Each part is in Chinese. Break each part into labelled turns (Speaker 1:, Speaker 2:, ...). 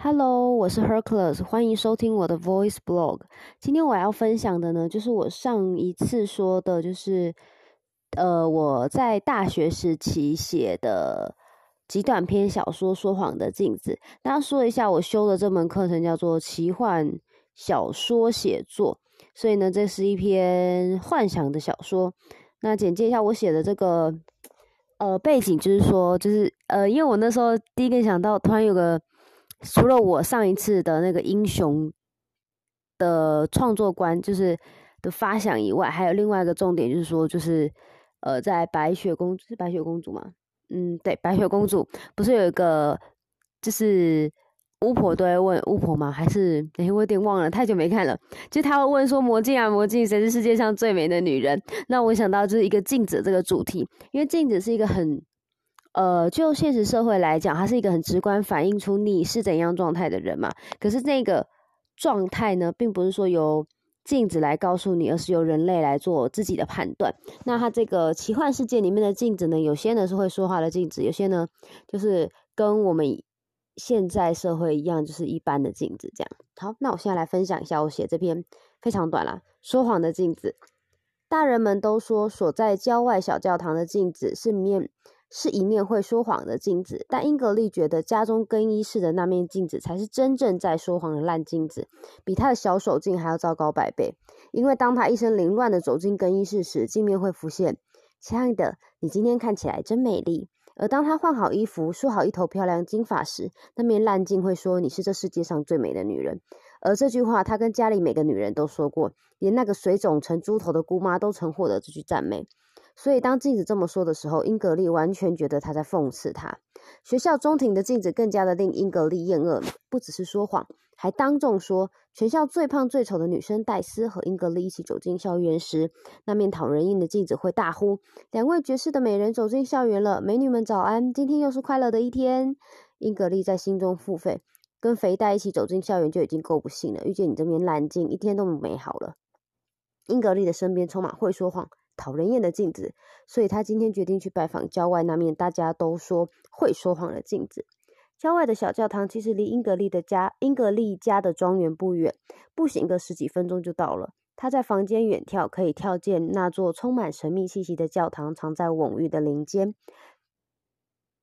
Speaker 1: Hello，我是 Hercules，欢迎收听我的 Voice Blog。今天我要分享的呢，就是我上一次说的，就是呃我在大学时期写的极短篇小说《说谎的镜子》。那说一下，我修的这门课程叫做奇幻小说写作，所以呢，这是一篇幻想的小说。那简介一下我写的这个呃背景，就是说，就是呃，因为我那时候第一个想到，突然有个。除了我上一次的那个英雄的创作观，就是的发想以外，还有另外一个重点，就是说，就是呃，在白雪公主是白雪公主吗？嗯，对，白雪公主不是有一个，就是巫婆都会问巫婆吗？还是哎，我有点忘了，太久没看了。就他会问说：“魔镜啊，魔镜，谁是世界上最美的女人？”那我想到就是一个镜子这个主题，因为镜子是一个很。呃，就现实社会来讲，它是一个很直观反映出你是怎样状态的人嘛。可是那个状态呢，并不是说由镜子来告诉你，而是由人类来做自己的判断。那它这个奇幻世界里面的镜子呢，有些呢是会说话的镜子，有些呢就是跟我们现在社会一样，就是一般的镜子这样。好，那我现在来分享一下我写这篇非常短啦，说谎的镜子。大人们都说，所在郊外小教堂的镜子是面。是一面会说谎的镜子，但英格丽觉得家中更衣室的那面镜子才是真正在说谎的烂镜子，比他的小手镜还要糟糕百倍。因为当他一身凌乱的走进更衣室时，镜面会浮现：“亲爱的，你今天看起来真美丽。”而当他换好衣服、梳好一头漂亮金发时，那面烂镜会说：“你是这世界上最美的女人。”而这句话，她跟家里每个女人都说过，连那个水肿成猪头的姑妈都曾获得这句赞美。所以，当镜子这么说的时候，英格丽完全觉得他在讽刺他。学校中庭的镜子更加的令英格丽厌恶，不只是说谎，还当众说，全校最胖最丑的女生戴斯和英格丽一起走进校园时，那面讨人厌的镜子会大呼：“两位绝世的美人走进校园了，美女们早安，今天又是快乐的一天。”英格丽在心中付费：“跟肥黛一起走进校园就已经够不幸了，遇见你这面烂镜，一天都美好了。”英格丽的身边充满会说谎。讨人厌的镜子，所以他今天决定去拜访郊外那面大家都说会说谎的镜子。郊外的小教堂其实离英格丽的家、英格丽家的庄园不远，步行个十几分钟就到了。他在房间远眺，可以跳见那座充满神秘气息的教堂，藏在蓊郁的林间。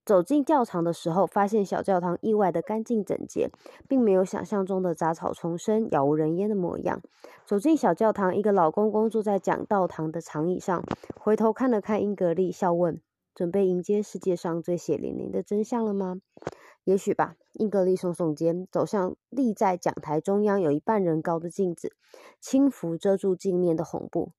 Speaker 1: 走进教堂的时候，发现小教堂意外的干净整洁，并没有想象中的杂草丛生、杳无人烟的模样。走进小教堂，一个老公公坐在讲道堂的长椅上，回头看了看英格丽，笑问：“准备迎接世界上最血淋淋的真相了吗？”“也许吧。”英格丽耸耸肩，走向立在讲台中央有一半人高的镜子，轻拂遮住镜面的红布。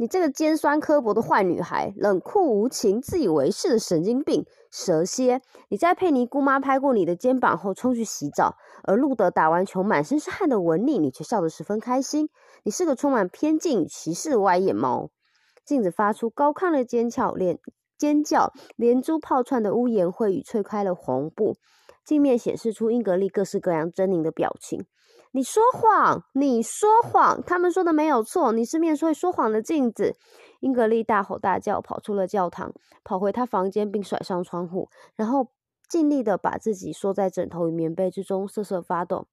Speaker 1: 你这个尖酸刻薄的坏女孩，冷酷无情、自以为是的神经病蛇蝎！你在佩妮姑妈拍过你的肩膀后冲去洗澡，而路德打完球满身是汗的吻你，你却笑得十分开心。你是个充满偏见与歧视的歪眼猫！镜子发出高亢的尖叫，连尖叫连珠炮串的污言秽语吹开了红布，镜面显示出英格丽各式各样狰狞的表情。你说谎！你说谎！他们说的没有错，你是面会说谎的镜子。英格丽大吼大叫，跑出了教堂，跑回她房间，并甩上窗户，然后尽力的把自己缩在枕头与棉被之中，瑟瑟发抖。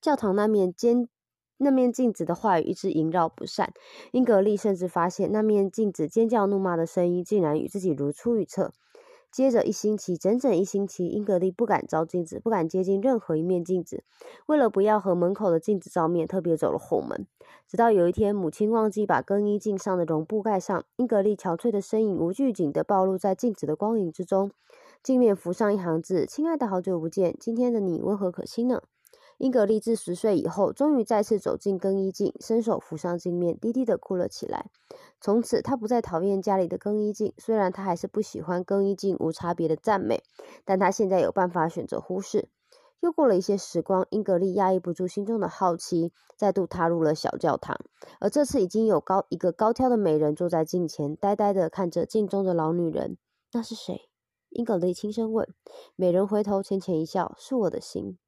Speaker 1: 教堂那面尖那面镜子的话语一直萦绕不散。英格丽甚至发现，那面镜子尖叫怒骂的声音，竟然与自己如出一辙。接着一星期，整整一星期，英格丽不敢照镜子，不敢接近任何一面镜子。为了不要和门口的镜子照面，特别走了后门。直到有一天，母亲忘记把更衣镜上的绒布盖上，英格丽憔悴的身影无拘谨地暴露在镜子的光影之中。镜面浮上一行字：“亲爱的，好久不见，今天的你温和可亲呢。”英格丽自十岁以后，终于再次走进更衣镜，伸手扶上镜面，低低的哭了起来。从此，她不再讨厌家里的更衣镜，虽然她还是不喜欢更衣镜无差别的赞美，但她现在有办法选择忽视。又过了一些时光，英格丽压抑不住心中的好奇，再度踏入了小教堂。而这次，已经有高一个高挑的美人坐在镜前，呆呆的看着镜中的老女人。那是谁？英格丽轻声问。美人回头，浅浅一笑：“是我的心。”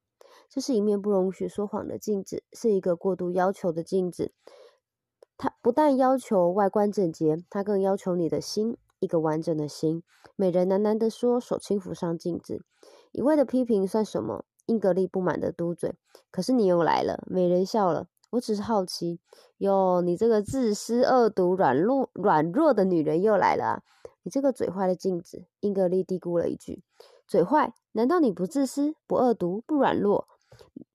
Speaker 1: 这是一面不容许说谎的镜子，是一个过度要求的镜子。它不但要求外观整洁，它更要求你的心，一个完整的心。美人喃喃地说，手轻抚上镜子。一味的批评算什么？英格丽不满的嘟嘴。可是你又来了，美人笑了。我只是好奇。哟，你这个自私、恶毒、软弱、软弱的女人又来了啊！你这个嘴坏的镜子。英格丽嘀咕了一句：“嘴坏？难道你不自私、不恶毒、不软弱、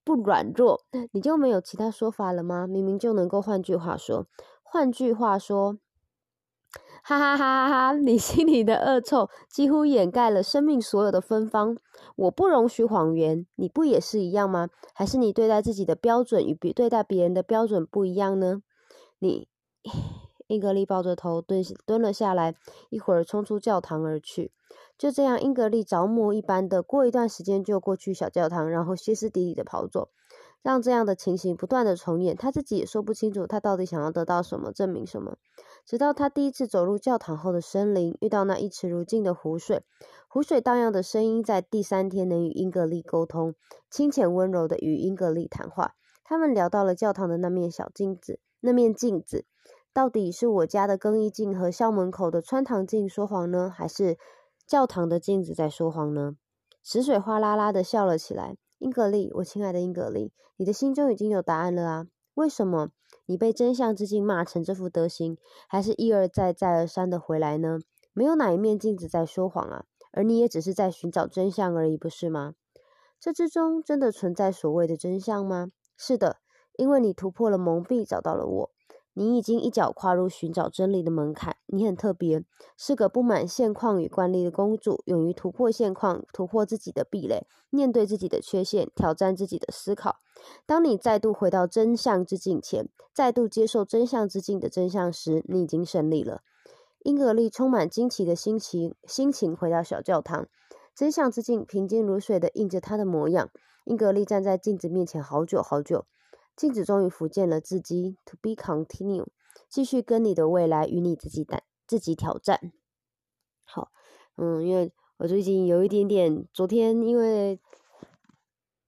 Speaker 1: 不软弱？你就没有其他说法了吗？明明就能够换句话说。换句话说。”哈哈哈哈哈！你心里的恶臭几乎掩盖了生命所有的芬芳。我不容许谎言，你不也是一样吗？还是你对待自己的标准与别对待别人的标准不一样呢？你，英格丽抱着头蹲蹲了下来，一会儿冲出教堂而去。就这样，英格丽着魔一般的过一段时间就过去小教堂，然后歇斯底里的跑走。让这样的情形不断的重演，他自己也说不清楚他到底想要得到什么，证明什么。直到他第一次走入教堂后的森林，遇到那一池如镜的湖水，湖水荡漾的声音在第三天能与英格丽沟通，清浅温柔的与英格丽谈话。他们聊到了教堂的那面小镜子，那面镜子到底是我家的更衣镜和校门口的穿堂镜说谎呢，还是教堂的镜子在说谎呢？池水哗啦啦的笑了起来。英格丽，我亲爱的英格丽，你的心中已经有答案了啊？为什么你被真相之镜骂成这副德行，还是一而再、再而三的回来呢？没有哪一面镜子在说谎啊，而你也只是在寻找真相而已，不是吗？这之中真的存在所谓的真相吗？是的，因为你突破了蒙蔽，找到了我。你已经一脚跨入寻找真理的门槛。你很特别，是个不满现况与惯例的公主，勇于突破现况，突破自己的壁垒，面对自己的缺陷，挑战自己的思考。当你再度回到真相之境前，再度接受真相之境的真相时，你已经胜利了。英格丽充满惊奇的心情，心情回到小教堂，真相之镜平静如水的映着她的模样。英格丽站在镜子面前好久好久。镜子终于浮现了自己，To be continue，继续跟你的未来与你自己打自己挑战。好，嗯，因为我最近有一点点，昨天因为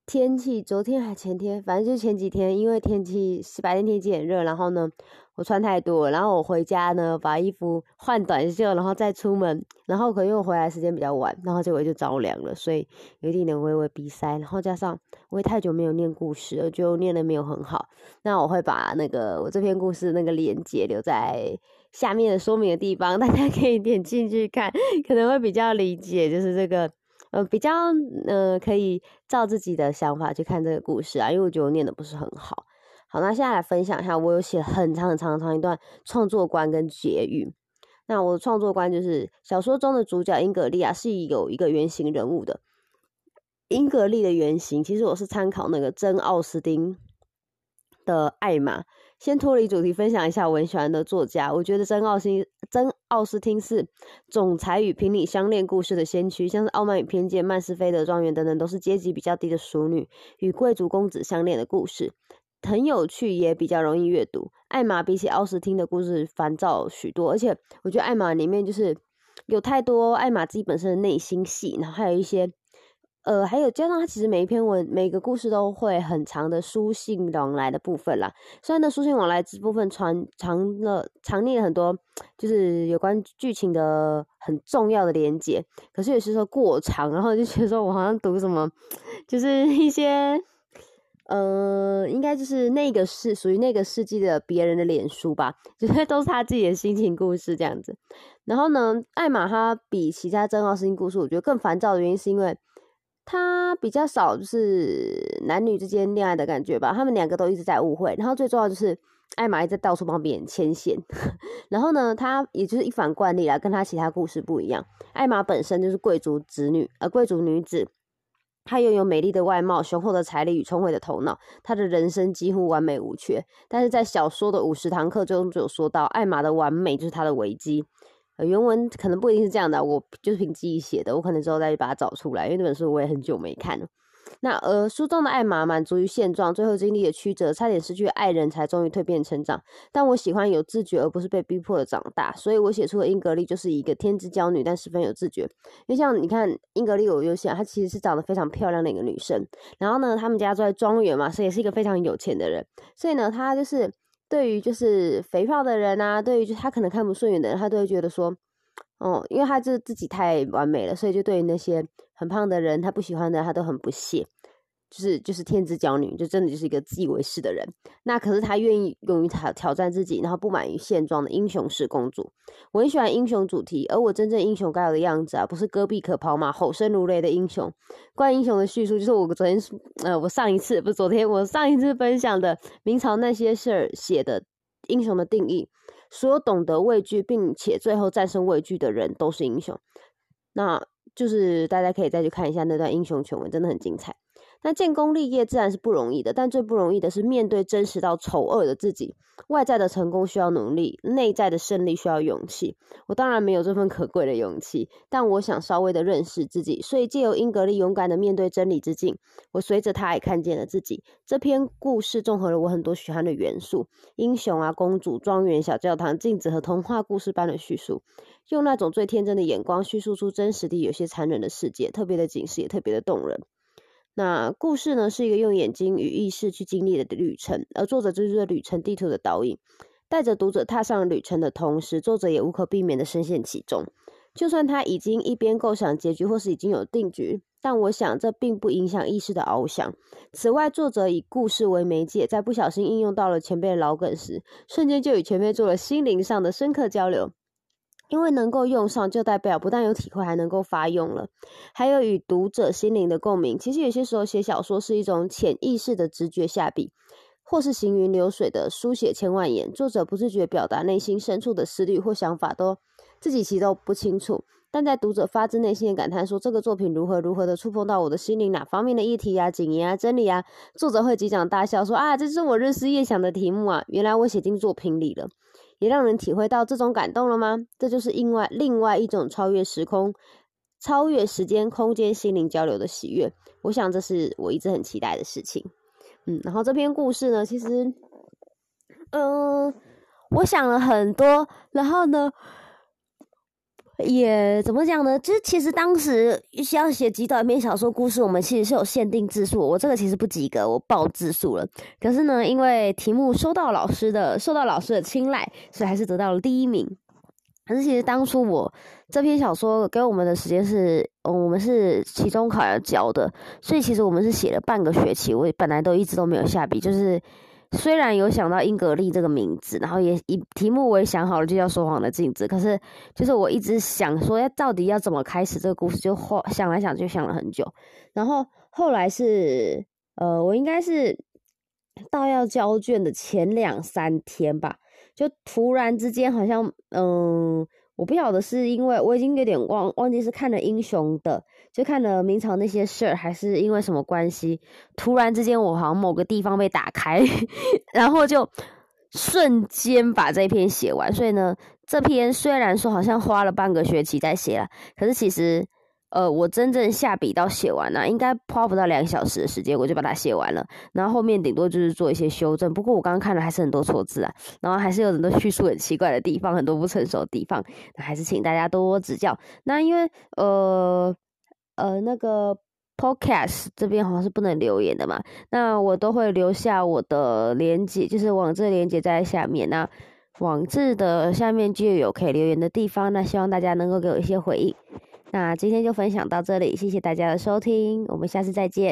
Speaker 1: 天气，昨天还前天，反正就前几天，因为天气白天天气很热，然后呢。我穿太多，然后我回家呢，把衣服换短袖，然后再出门，然后可因为我回来时间比较晚，然后结果就着凉了，所以有一点点微微鼻塞，然后加上我也太久没有念故事了，就念的没有很好。那我会把那个我这篇故事那个链接留在下面的说明的地方，大家可以点进去看，可能会比较理解，就是这个呃比较呃可以照自己的想法去看这个故事啊，因为我觉得我念的不是很好。好，那现在来分享一下，我有写很长很长很长一段创作观跟结语。那我的创作观就是小说中的主角英格利亚，是有一个原型人物的。英格丽的原型，其实我是参考那个真奥斯汀的艾玛。先脱离主题分享一下我很喜欢的作家，我觉得真奥斯真奥斯汀是总裁与平理相恋故事的先驱，像是《傲慢与偏见》、《曼斯菲德庄园》等等，都是阶级比较低的淑女与贵族公子相恋的故事。很有趣，也比较容易阅读。艾玛比起奥斯汀的故事烦躁许多，而且我觉得艾玛里面就是有太多艾玛自己本身的内心戏，然后还有一些，呃，还有加上他其实每一篇文每个故事都会很长的书信往来的部分啦。虽然呢书信往来这部分传藏了藏匿了很多，就是有关剧情的很重要的连接，可是有些时候过长，然后就觉得说我好像读什么，就是一些。呃，应该就是那个是属于那个世纪的别人的脸书吧，就是都是他自己的心情故事这样子。然后呢，艾玛她比其他真奥斯汀故事，我觉得更烦躁的原因是因为他比较少就是男女之间恋爱的感觉吧，他们两个都一直在误会。然后最重要就是艾玛一直到处帮别人牵线。然后呢，他也就是一反惯例啦，跟他其他故事不一样。艾玛本身就是贵族子女，呃，贵族女子。她拥有美丽的外貌、雄厚的财力与聪慧的头脑，她的人生几乎完美无缺。但是在小说的五十堂课中就有说到，艾玛的完美就是她的危机。呃，原文可能不一定是这样的，我就是凭记忆写的，我可能之后再去把它找出来，因为那本书我也很久没看了。那而书中的艾玛满足于现状，最后经历了曲折，差点失去爱人，才终于蜕变成长。但我喜欢有自觉，而不是被逼迫的长大，所以我写出的英格丽就是一个天之娇女，但十分有自觉。因为像你看，英格丽我有想，她其实是长得非常漂亮的一个女生。然后呢，他们家住在庄园嘛，所以也是一个非常有钱的人。所以呢，她就是对于就是肥胖的人啊，对于就他可能看不顺眼的人，他都会觉得说。哦，因为他就自己太完美了，所以就对于那些很胖的人，他不喜欢的，他都很不屑。就是就是天之娇女，就真的就是一个自以为是的人。那可是她愿意勇于挑挑战自己，然后不满于现状的英雄式公主。我很喜欢英雄主题，而我真正英雄该有的样子啊，不是戈壁可跑马、吼声如雷的英雄。关于英雄的叙述，就是我昨天呃，我上一次不是昨天，我上一次分享的明朝那些事儿写的英雄的定义。所有懂得畏惧并且最后战胜畏惧的人都是英雄。那就是大家可以再去看一下那段英雄全文，真的很精彩。那建功立业自然是不容易的，但最不容易的是面对真实到丑恶的自己。外在的成功需要努力，内在的胜利需要勇气。我当然没有这份可贵的勇气，但我想稍微的认识自己，所以借由英格丽勇敢的面对真理之境，我随着他也看见了自己。这篇故事综合了我很多喜欢的元素：英雄啊，公主、庄园、小教堂、镜子和童话故事般的叙述，用那种最天真的眼光叙述出真实的有些残忍的世界，特别的警示，也特别的动人。那故事呢，是一个用眼睛与意识去经历的旅程，而作者就是这旅程地图的导引，带着读者踏上旅程的同时，作者也无可避免的深陷其中。就算他已经一边构想结局，或是已经有定局，但我想这并不影响意识的翱翔。此外，作者以故事为媒介，在不小心应用到了前辈的老梗时，瞬间就与前辈做了心灵上的深刻交流。因为能够用上，就代表不但有体会，还能够发用了，还有与读者心灵的共鸣。其实有些时候写小说是一种潜意识的直觉下笔，或是行云流水的书写千万言。作者不自觉表达内心深处的思虑或想法，都自己其实都不清楚。但在读者发自内心的感叹说这个作品如何如何的触碰到我的心灵，哪方面的议题啊、景言啊、真理啊，作者会击掌大笑说啊，这是我日思夜想的题目啊，原来我写进作品里了。也让人体会到这种感动了吗？这就是另外另外一种超越时空、超越时间、空间、心灵交流的喜悦。我想这是我一直很期待的事情。嗯，然后这篇故事呢，其实，嗯，我想了很多，然后呢。也怎么讲呢？就是其实当时需要写极短篇小说故事，我们其实是有限定字数。我这个其实不及格，我报字数了。可是呢，因为题目收到老师的受到老师的青睐，所以还是得到了第一名。可是其实当初我这篇小说给我们的时间是，我们是期中考要交的，所以其实我们是写了半个学期。我本来都一直都没有下笔，就是。虽然有想到英格丽这个名字，然后也以题目我也想好了，就叫说谎的镜子。可是就是我一直想说，要到底要怎么开始这个故事，就后想来想去想了很久。然后后来是，呃，我应该是到要交卷的前两三天吧，就突然之间好像，嗯。我不晓得是因为我已经有点忘忘记是看了英雄的，就看了明朝那些事儿，还是因为什么关系，突然之间我好像某个地方被打开，然后就瞬间把这篇写完。所以呢，这篇虽然说好像花了半个学期在写了，可是其实。呃，我真正下笔到写完呢，应该花不到两小时的时间，我就把它写完了。然后后面顶多就是做一些修正，不过我刚刚看了还是很多错字啊，然后还是有很多叙述很奇怪的地方，很多不成熟的地方，那还是请大家多多指教。那因为呃呃那个 podcast 这边好像是不能留言的嘛，那我都会留下我的连接，就是网志连接在下面。那网志的下面就有可以留言的地方，那希望大家能够给我一些回应。那今天就分享到这里，谢谢大家的收听，我们下次再见。